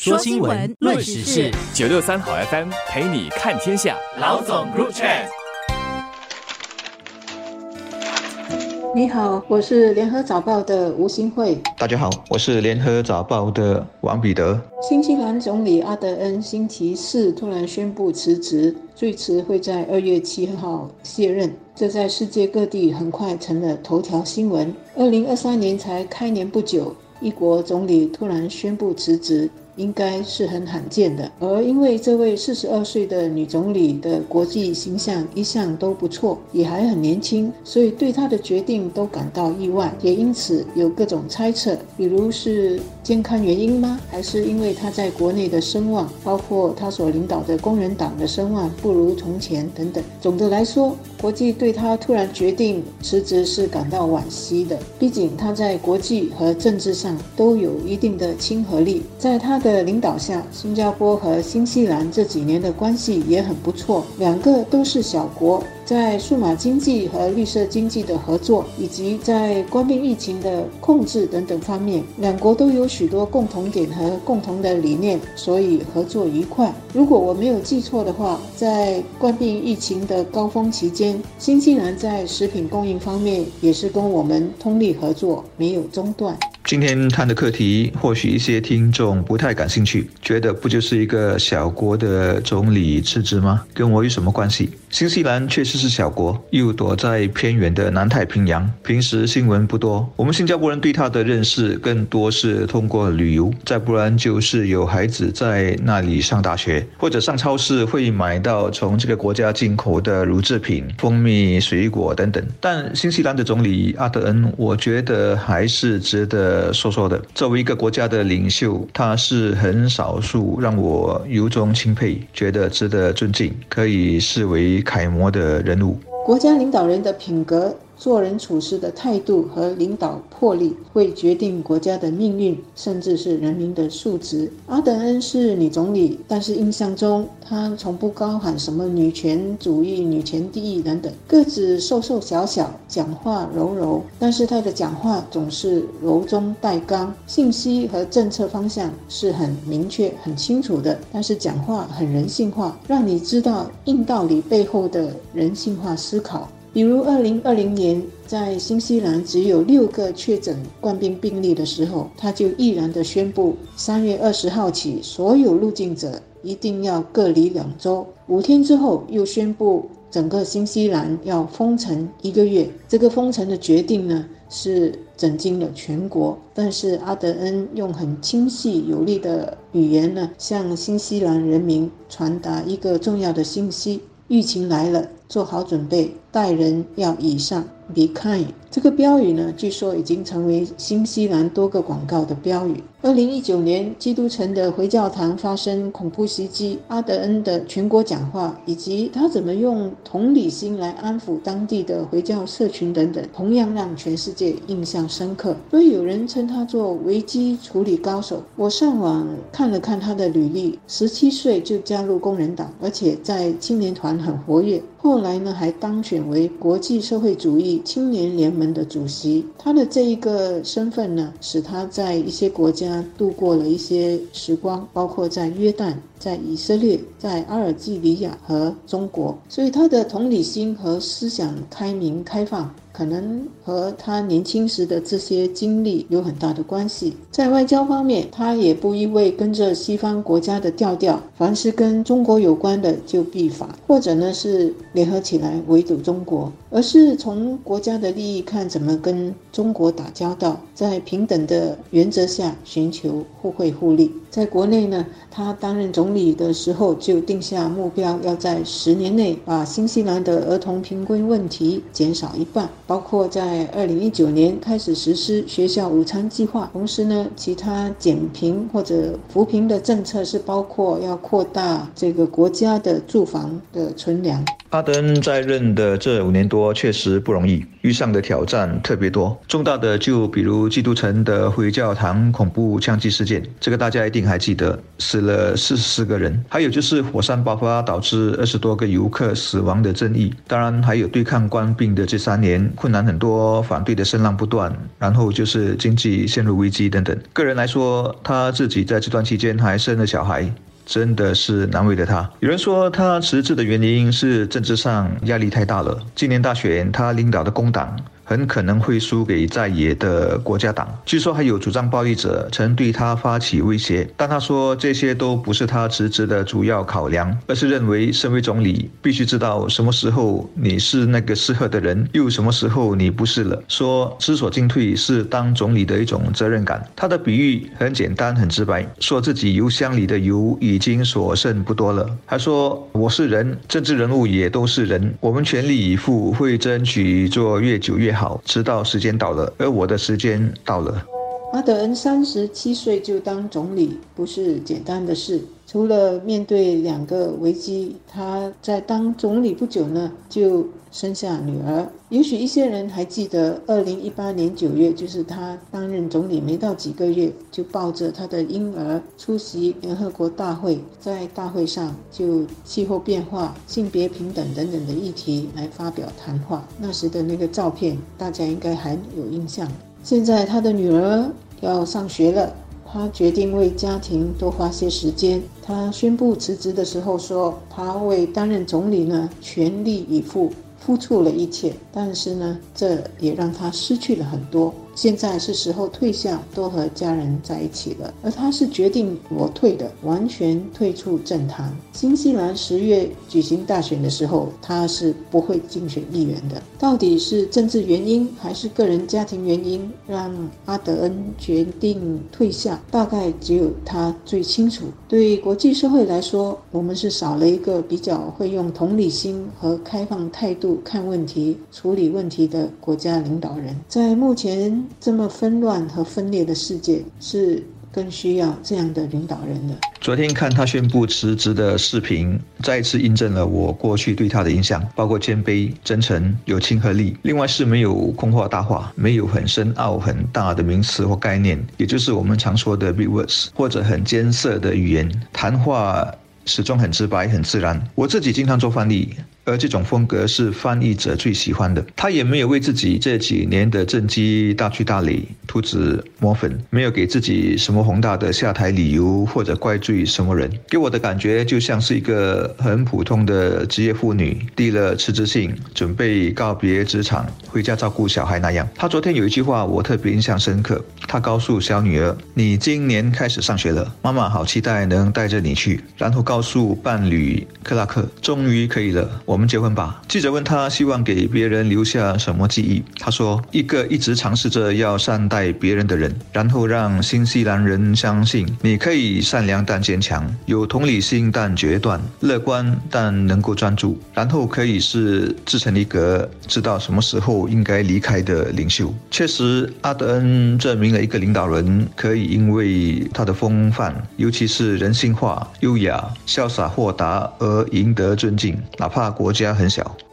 说新闻，论时事，九六三好 FM 陪你看天下。老总 Group Chat。你好，我是联合早报的吴新慧。大家好，我是联合早报的王彼得。新西兰总理阿德恩星期四突然宣布辞职，最迟会在二月七号卸任。这在世界各地很快成了头条新闻。二零二三年才开年不久，一国总理突然宣布辞职。应该是很罕见的，而因为这位四十二岁的女总理的国际形象一向都不错，也还很年轻，所以对她的决定都感到意外，也因此有各种猜测，比如是健康原因吗？还是因为她在国内的声望，包括她所领导的工人党的声望不如从前等等。总的来说，国际对她突然决定辞职是感到惋惜的，毕竟她在国际和政治上都有一定的亲和力，在她的。的领导下，新加坡和新西兰这几年的关系也很不错，两个都是小国。在数码经济和绿色经济的合作，以及在关闭疫情的控制等等方面，两国都有许多共同点和共同的理念，所以合作愉快。如果我没有记错的话，在关闭疫情的高峰期间，新西兰在食品供应方面也是跟我们通力合作，没有中断。今天谈的课题，或许一些听众不太感兴趣，觉得不就是一个小国的总理辞职吗？跟我有什么关系？新西兰确实。是小国，又躲在偏远的南太平洋，平时新闻不多。我们新加坡人对它的认识更多是通过旅游，再不然就是有孩子在那里上大学，或者上超市会买到从这个国家进口的乳制品、蜂蜜、水果等等。但新西兰的总理阿德恩，我觉得还是值得说说的。作为一个国家的领袖，他是很少数让我由衷钦佩、觉得值得尊敬、可以视为楷模的。人物，国家领导人的品格。做人处事的态度和领导魄力会决定国家的命运，甚至是人民的素质。阿德恩是女总理，但是印象中她从不高喊什么女权主义、女权第一等等。个子瘦瘦小小，讲话柔柔，但是她的讲话总是柔中带刚，信息和政策方向是很明确、很清楚的。但是讲话很人性化，让你知道硬道理背后的人性化思考。比如，二零二零年在新西兰只有六个确诊冠病病例的时候，他就毅然地宣布，三月二十号起，所有入境者一定要隔离两周。五天之后，又宣布整个新西兰要封城一个月。这个封城的决定呢，是震惊了全国。但是阿德恩用很清晰有力的语言呢，向新西兰人民传达一个重要的信息：疫情来了，做好准备。待人要以上，be kind。这个标语呢，据说已经成为新西兰多个广告的标语。二零一九年，基督城的回教堂发生恐怖袭击，阿德恩的全国讲话，以及他怎么用同理心来安抚当地的回教社群等等，同样让全世界印象深刻。所以有人称他做危机处理高手。我上网看了看他的履历，十七岁就加入工人党，而且在青年团很活跃。后来呢，还当选为国际社会主义青年联盟的主席。他的这一个身份呢，使他在一些国家度过了一些时光，包括在约旦、在以色列、在阿尔及利亚和中国。所以他的同理心和思想开明开放。可能和他年轻时的这些经历有很大的关系。在外交方面，他也不一味跟着西方国家的调调，凡是跟中国有关的就必反，或者呢是联合起来围堵中国，而是从国家的利益看怎么跟中国打交道，在平等的原则下寻求互惠互利。在国内呢，他担任总理的时候就定下目标，要在十年内把新西兰的儿童贫困问题减少一半。包括在二零一九年开始实施学校午餐计划，同时呢，其他减贫或者扶贫的政策是包括要扩大这个国家的住房的存粮。阿登在任的这五年多确实不容易，遇上的挑战特别多。重大的就比如基督城的回教堂恐怖枪击事件，这个大家一定还记得，死了四十四个人。还有就是火山爆发导致二十多个游客死亡的争议。当然还有对抗官兵的这三年，困难很多，反对的声浪不断，然后就是经济陷入危机等等。个人来说，他自己在这段期间还生了小孩。真的是难为了他。有人说他辞职的原因是政治上压力太大了。今年大选，他领导的工党。很可能会输给在野的国家党。据说还有主张暴力者曾对他发起威胁，但他说这些都不是他辞职的主要考量，而是认为身为总理必须知道什么时候你是那个适合的人，又什么时候你不是了。说知所进退是当总理的一种责任感。他的比喻很简单很直白，说自己油箱里的油已经所剩不多了。还说我是人，政治人物也都是人，我们全力以赴会争取做越久越好。好，知道时间到了，而我的时间到了。阿德恩三十七岁就当总理，不是简单的事。除了面对两个危机，他在当总理不久呢，就生下女儿。也许一些人还记得，二零一八年九月，就是他担任总理没到几个月，就抱着他的婴儿出席联合国大会，在大会上就气候变化、性别平等等等的议题来发表谈话。那时的那个照片，大家应该还有印象。现在他的女儿要上学了。他决定为家庭多花些时间。他宣布辞职的时候说：“他为担任总理呢，全力以赴，付出了一切。但是呢，这也让他失去了很多。”现在是时候退下，多和家人在一起了。而他是决定我退的，完全退出政坛。新西兰十月举行大选的时候，他是不会竞选议员的。到底是政治原因还是个人家庭原因，让阿德恩决定退下？大概只有他最清楚。对国际社会来说，我们是少了一个比较会用同理心和开放态度看问题、处理问题的国家领导人。在目前。这么纷乱和分裂的世界，是更需要这样的领导人的。昨天看他宣布辞职的视频，再次印证了我过去对他的印象，包括谦卑、真诚、有亲和力。另外是没有空话大话，没有很深奥很大的名词或概念，也就是我们常说的 big words，或者很艰涩的语言。谈话始终很直白、很自然。我自己经常做翻译。而这种风格是翻译者最喜欢的。他也没有为自己这几年的政绩大去大理涂脂抹粉，没有给自己什么宏大的下台理由或者怪罪什么人。给我的感觉就像是一个很普通的职业妇女递了辞职信，准备告别职场，回家照顾小孩那样。他昨天有一句话我特别印象深刻，他告诉小女儿：“你今年开始上学了，妈妈好期待能带着你去。”然后告诉伴侣克拉克：“终于可以了，”我我们结婚吧。记者问他希望给别人留下什么记忆，他说：“一个一直尝试着要善待别人的人，然后让新西兰人相信你可以善良但坚强，有同理心但决断，乐观但能够专注，然后可以是自成一格，知道什么时候应该离开的领袖。”确实，阿德恩证明了一个领导人可以因为他的风范，尤其是人性化、优雅、潇洒、豁达而赢得尊敬，哪怕国。国家很小。